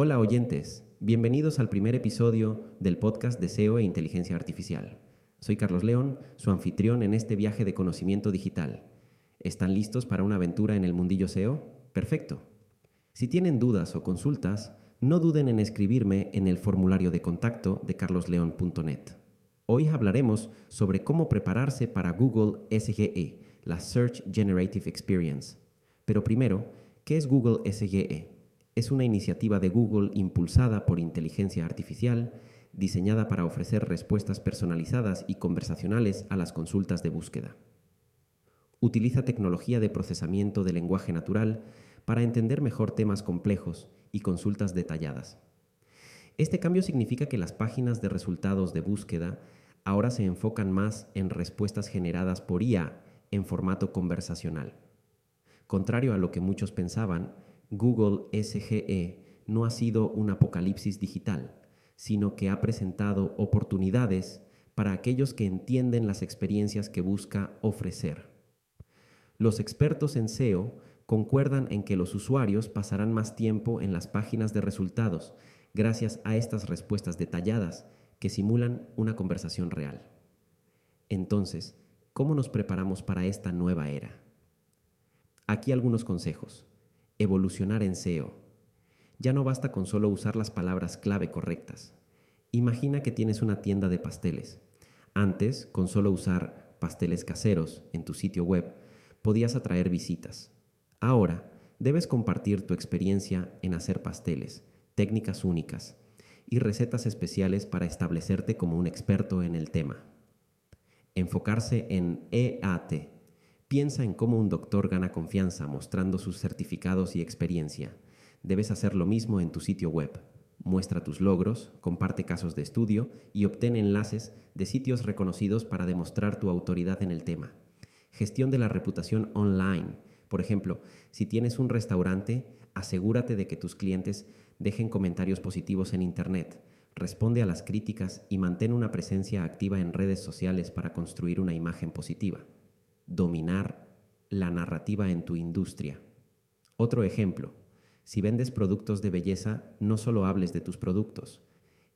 Hola oyentes, bienvenidos al primer episodio del podcast de SEO e Inteligencia Artificial. Soy Carlos León, su anfitrión en este viaje de conocimiento digital. ¿Están listos para una aventura en el mundillo SEO? Perfecto. Si tienen dudas o consultas, no duden en escribirme en el formulario de contacto de carlosleon.net. Hoy hablaremos sobre cómo prepararse para Google SGE, la Search Generative Experience. Pero primero, ¿qué es Google SGE? Es una iniciativa de Google impulsada por inteligencia artificial, diseñada para ofrecer respuestas personalizadas y conversacionales a las consultas de búsqueda. Utiliza tecnología de procesamiento de lenguaje natural para entender mejor temas complejos y consultas detalladas. Este cambio significa que las páginas de resultados de búsqueda ahora se enfocan más en respuestas generadas por IA en formato conversacional. Contrario a lo que muchos pensaban, Google SGE no ha sido un apocalipsis digital, sino que ha presentado oportunidades para aquellos que entienden las experiencias que busca ofrecer. Los expertos en SEO concuerdan en que los usuarios pasarán más tiempo en las páginas de resultados gracias a estas respuestas detalladas que simulan una conversación real. Entonces, ¿cómo nos preparamos para esta nueva era? Aquí algunos consejos evolucionar en SEO. Ya no basta con solo usar las palabras clave correctas. Imagina que tienes una tienda de pasteles. Antes, con solo usar pasteles caseros en tu sitio web, podías atraer visitas. Ahora, debes compartir tu experiencia en hacer pasteles, técnicas únicas y recetas especiales para establecerte como un experto en el tema. Enfocarse en EAT, Piensa en cómo un doctor gana confianza mostrando sus certificados y experiencia. Debes hacer lo mismo en tu sitio web. Muestra tus logros, comparte casos de estudio y obtén enlaces de sitios reconocidos para demostrar tu autoridad en el tema. Gestión de la reputación online. Por ejemplo, si tienes un restaurante, asegúrate de que tus clientes dejen comentarios positivos en Internet. Responde a las críticas y mantén una presencia activa en redes sociales para construir una imagen positiva dominar la narrativa en tu industria. Otro ejemplo, si vendes productos de belleza, no solo hables de tus productos,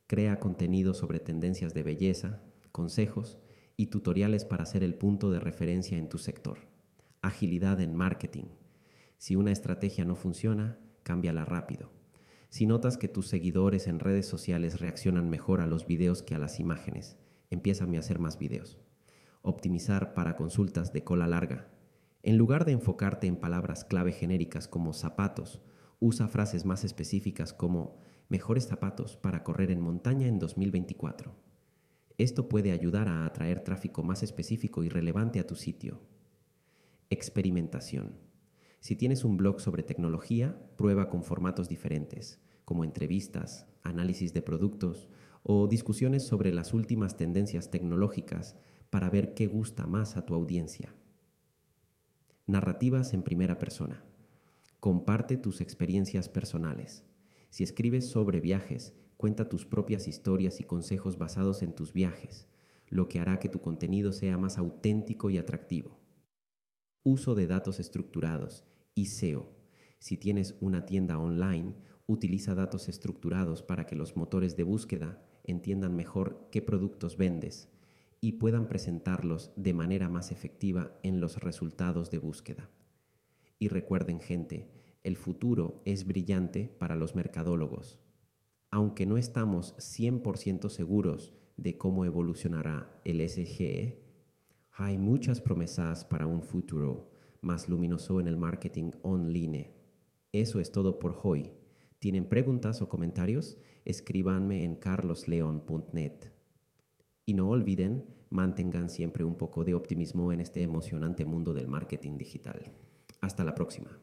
crea contenido sobre tendencias de belleza, consejos y tutoriales para ser el punto de referencia en tu sector. Agilidad en marketing. Si una estrategia no funciona, cámbiala rápido. Si notas que tus seguidores en redes sociales reaccionan mejor a los videos que a las imágenes, empieza a hacer más videos optimizar para consultas de cola larga. En lugar de enfocarte en palabras clave genéricas como zapatos, usa frases más específicas como mejores zapatos para correr en montaña en 2024. Esto puede ayudar a atraer tráfico más específico y relevante a tu sitio. Experimentación. Si tienes un blog sobre tecnología, prueba con formatos diferentes, como entrevistas, análisis de productos o discusiones sobre las últimas tendencias tecnológicas para ver qué gusta más a tu audiencia. Narrativas en primera persona. Comparte tus experiencias personales. Si escribes sobre viajes, cuenta tus propias historias y consejos basados en tus viajes, lo que hará que tu contenido sea más auténtico y atractivo. Uso de datos estructurados y SEO. Si tienes una tienda online, utiliza datos estructurados para que los motores de búsqueda entiendan mejor qué productos vendes y puedan presentarlos de manera más efectiva en los resultados de búsqueda. Y recuerden gente, el futuro es brillante para los mercadólogos. Aunque no estamos 100% seguros de cómo evolucionará el SGE, hay muchas promesas para un futuro más luminoso en el marketing online. Eso es todo por hoy. ¿Tienen preguntas o comentarios? Escríbanme en carlosleon.net. Y no olviden, mantengan siempre un poco de optimismo en este emocionante mundo del marketing digital. Hasta la próxima.